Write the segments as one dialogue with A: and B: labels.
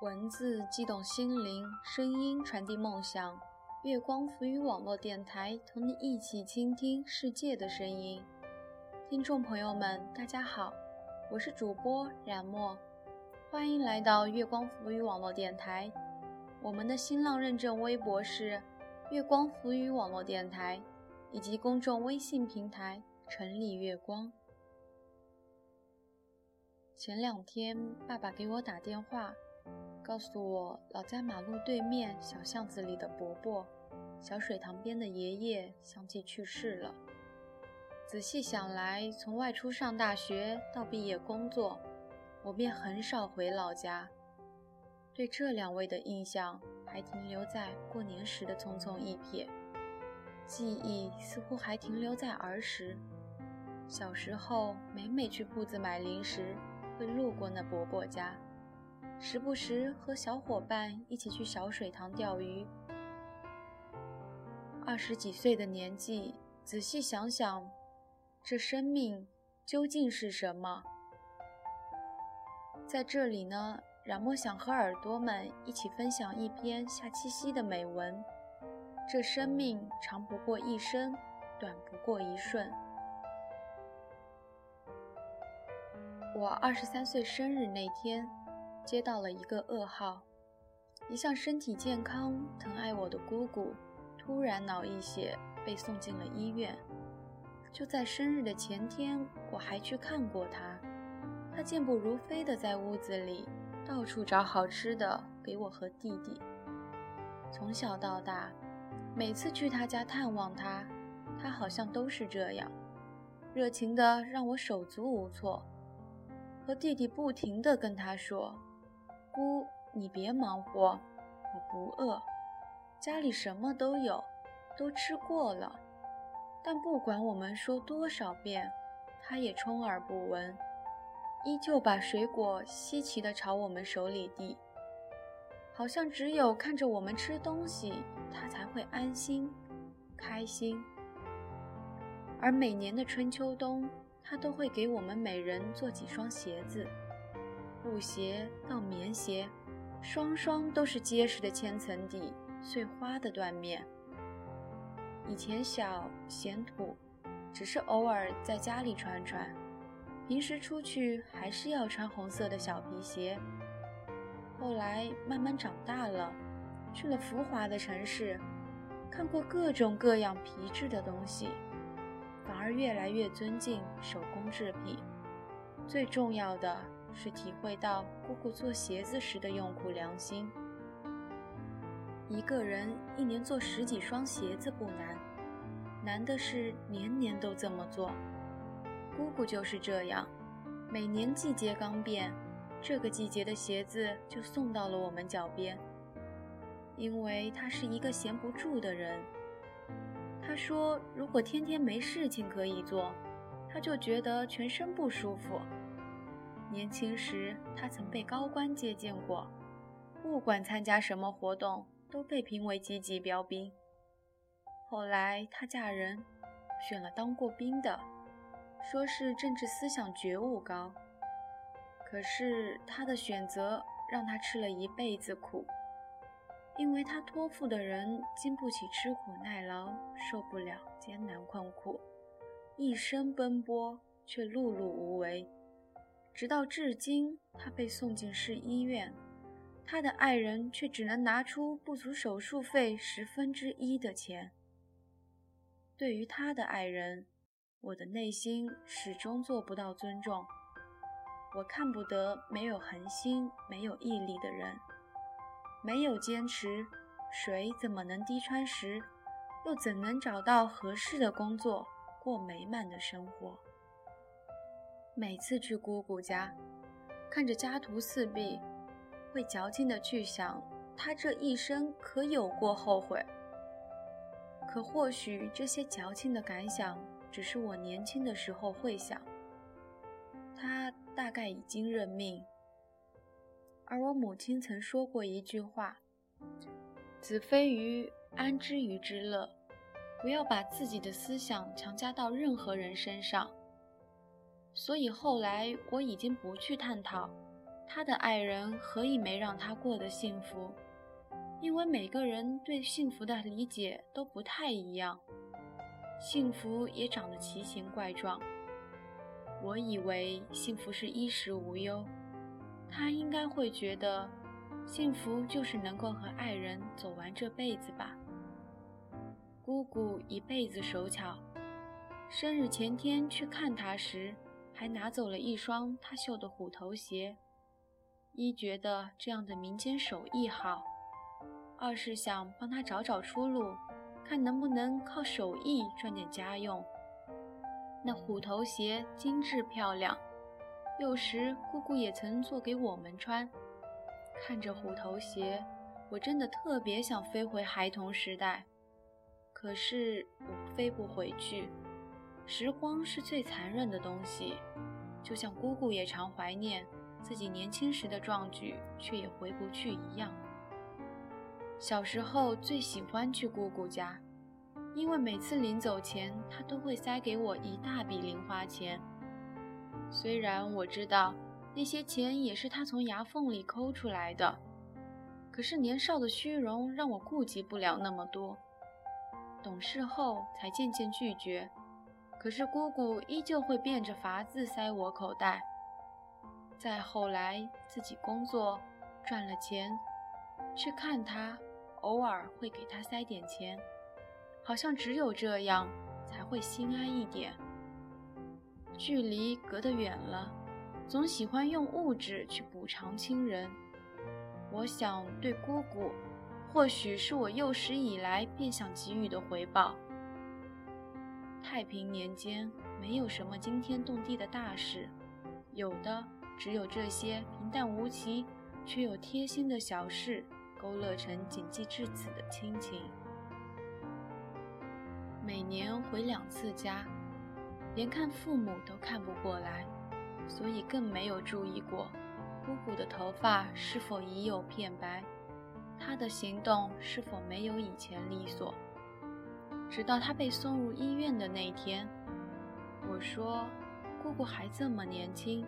A: 文字激动心灵，声音传递梦想。月光浮语网络电台同你一起倾听世界的声音。听众朋友们，大家好，我是主播冉墨，欢迎来到月光浮语网络电台。我们的新浪认证微博是月光浮语网络电台，以及公众微信平台城里月光。前两天，爸爸给我打电话，告诉我老家马路对面小巷子里的伯伯，小水塘边的爷爷相继去世了。仔细想来，从外出上大学到毕业工作，我便很少回老家。对这两位的印象还停留在过年时的匆匆一瞥，记忆似乎还停留在儿时。小时候，每每去铺子买零食。会路过那伯伯家，时不时和小伙伴一起去小水塘钓鱼。二十几岁的年纪，仔细想想，这生命究竟是什么？在这里呢，冉墨想和耳朵们一起分享一篇夏七夕的美文。这生命长不过一生，短不过一瞬。我二十三岁生日那天，接到了一个噩耗：一向身体健康、疼爱我的姑姑，突然脑溢血，被送进了医院。就在生日的前天，我还去看过她，她健步如飞地在屋子里到处找好吃的给我和弟弟。从小到大，每次去她家探望她，她好像都是这样，热情的让我手足无措。和弟弟不停地跟他说：“姑，你别忙活，我不饿，家里什么都有，都吃过了。”但不管我们说多少遍，他也充耳不闻，依旧把水果稀奇地朝我们手里递，好像只有看着我们吃东西，他才会安心、开心。而每年的春秋冬。他都会给我们每人做几双鞋子，布鞋到棉鞋，双双都是结实的千层底、碎花的缎面。以前小嫌土，只是偶尔在家里穿穿，平时出去还是要穿红色的小皮鞋。后来慢慢长大了，去了浮华的城市，看过各种各样皮质的东西。反而越来越尊敬手工制品，最重要的是体会到姑姑做鞋子时的用苦良心。一个人一年做十几双鞋子不难，难的是年年都这么做。姑姑就是这样，每年季节刚变，这个季节的鞋子就送到了我们脚边，因为她是一个闲不住的人。她说：“如果天天没事情可以做，她就觉得全身不舒服。年轻时，他曾被高官接见过，不管参加什么活动，都被评为积极标兵。后来，她嫁人，选了当过兵的，说是政治思想觉悟高。可是，她的选择让她吃了一辈子苦。”因为他托付的人经不起吃苦耐劳，受不了艰难困苦，一生奔波却碌碌无为。直到至今，他被送进市医院，他的爱人却只能拿出不足手术费十分之一的钱。对于他的爱人，我的内心始终做不到尊重。我看不得没有恒心、没有毅力的人。没有坚持，水怎么能滴穿石？又怎能找到合适的工作，过美满的生活？每次去姑姑家，看着家徒四壁，会矫情的去想，她这一生可有过后悔？可或许这些矫情的感想，只是我年轻的时候会想。她大概已经认命。而我母亲曾说过一句话：“子非鱼，安知鱼之乐？不要把自己的思想强加到任何人身上。”所以后来我已经不去探讨他的爱人何以没让他过得幸福？因为每个人对幸福的理解都不太一样，幸福也长得奇形怪状。我以为幸福是衣食无忧，他应该会觉得幸福就是能够和爱人走完这辈子吧。姑姑一辈子手巧，生日前天去看他时，还拿走了一双他绣的虎头鞋。一觉得这样的民间手艺好。二是想帮他找找出路，看能不能靠手艺赚点家用。那虎头鞋精致漂亮，有时姑姑也曾做给我们穿。看着虎头鞋，我真的特别想飞回孩童时代，可是我飞不回去。时光是最残忍的东西，就像姑姑也常怀念自己年轻时的壮举，却也回不去一样。小时候最喜欢去姑姑家，因为每次临走前，她都会塞给我一大笔零花钱。虽然我知道那些钱也是她从牙缝里抠出来的，可是年少的虚荣让我顾及不了那么多。懂事后才渐渐拒绝，可是姑姑依旧会变着法子塞我口袋。再后来自己工作赚了钱，去看她。偶尔会给他塞点钱，好像只有这样才会心安一点。距离隔得远了，总喜欢用物质去补偿亲人。我想对姑姑，或许是我幼时以来便想给予的回报。太平年间没有什么惊天动地的大事，有的只有这些平淡无奇却又贴心的小事。勾勒成谨记至此的亲情。每年回两次家，连看父母都看不过来，所以更没有注意过姑姑的头发是否已有片白，她的行动是否没有以前利索。直到她被送入医院的那天，我说：“姑姑还这么年轻，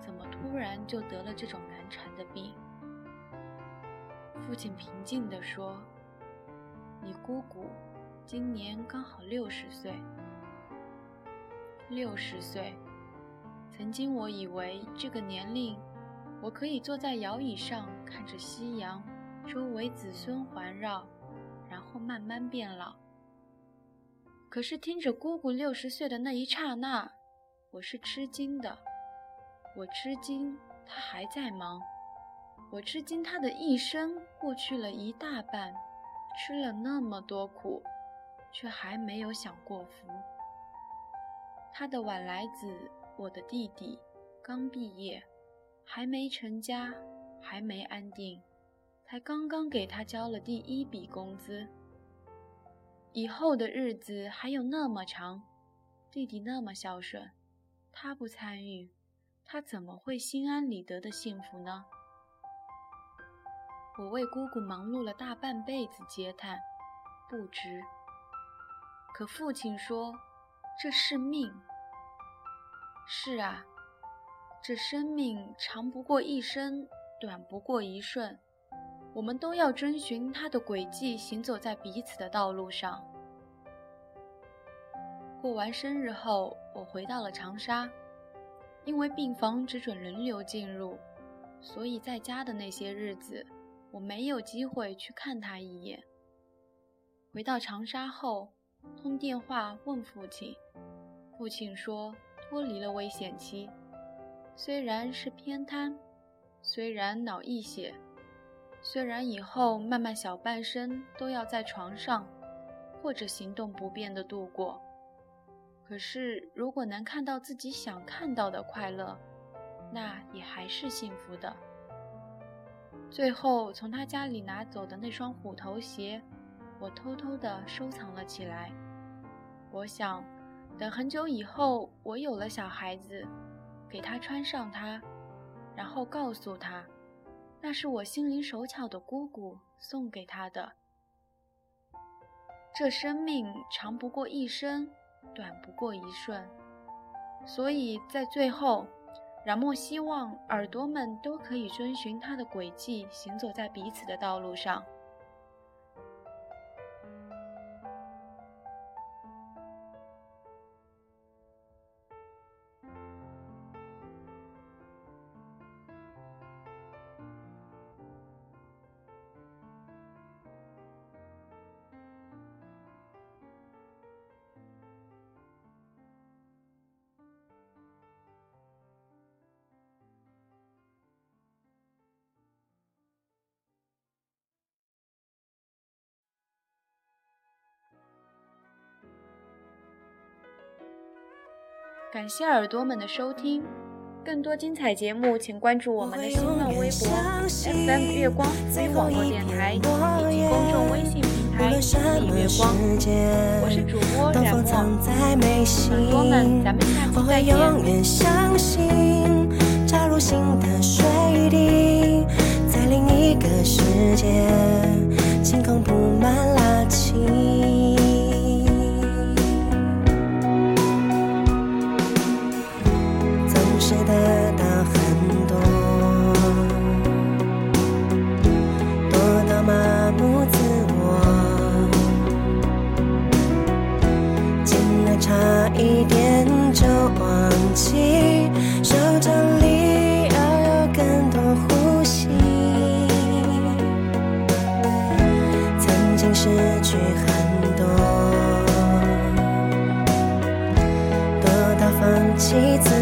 A: 怎么突然就得了这种难缠的病？”父亲平静地说：“你姑姑今年刚好六十岁。六十岁，曾经我以为这个年龄，我可以坐在摇椅上看着夕阳，周围子孙环绕，然后慢慢变老。可是听着姑姑六十岁的那一刹那，我是吃惊的。我吃惊，她还在忙。”我吃惊，他的一生过去了一大半，吃了那么多苦，却还没有享过福。他的晚来子，我的弟弟，刚毕业，还没成家，还没安定，才刚刚给他交了第一笔工资。以后的日子还有那么长，弟弟那么孝顺，他不参与，他怎么会心安理得的幸福呢？我为姑姑忙碌了大半辈子，嗟叹不值。可父亲说：“这是命。”是啊，这生命长不过一生，短不过一瞬，我们都要遵循它的轨迹，行走在彼此的道路上。过完生日后，我回到了长沙，因为病房只准轮流进入，所以在家的那些日子。我没有机会去看他一眼。回到长沙后，通电话问父亲，父亲说脱离了危险期，虽然是偏瘫，虽然脑溢血，虽然以后慢慢小半生都要在床上或者行动不便的度过，可是如果能看到自己想看到的快乐，那也还是幸福的。最后从他家里拿走的那双虎头鞋，我偷偷地收藏了起来。我想，等很久以后我有了小孩子，给他穿上它，然后告诉他，那是我心灵手巧的姑姑送给他的。这生命长不过一生，短不过一瞬，所以在最后，
B: 冉墨希望耳朵们都可以遵循他的轨迹，行走在彼此的道路上。感谢耳朵们的收听，更多精彩节目，请关注我们的新浪微博 FM 月光微网络电台以及公众微信平台“丽月光”。我是主播冉墨，耳朵们，咱们下期再已经失去很多多到放弃自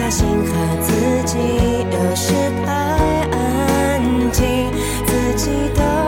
B: 小心和自己，有时太安静，自己都。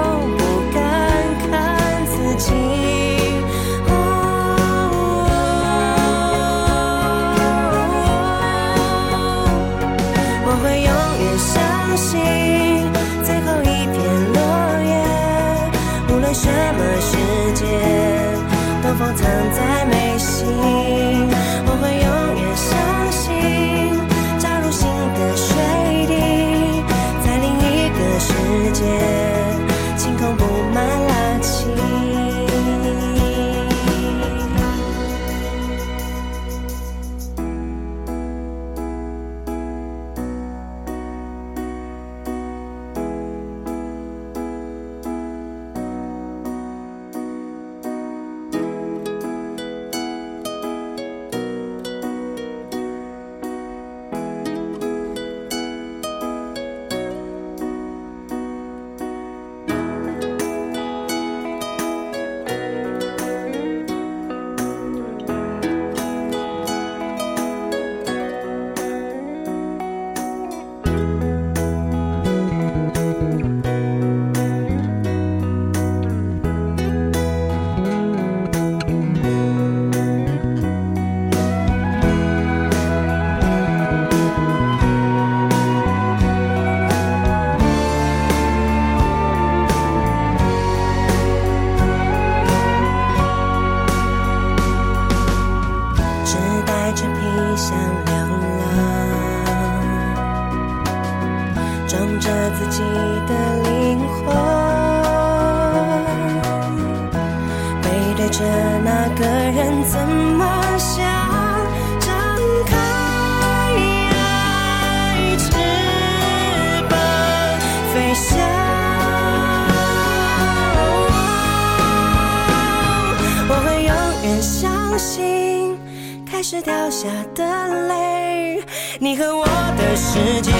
B: 是掉下的泪，你和我的世界，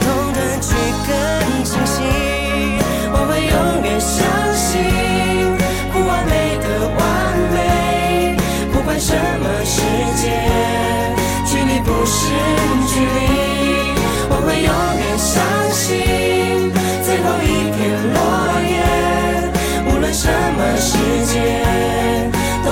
B: 痛的去更清晰。我会永远相信，不完美的完美，不管什么世界，距离不是距离。我会永远相信，最后一片落叶，无论什么世界，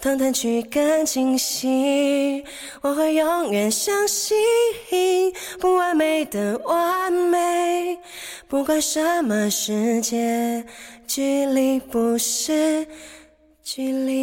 B: 同弹曲更清晰。我会永远相信不完美的完美，不管什么世界，距离不是距离。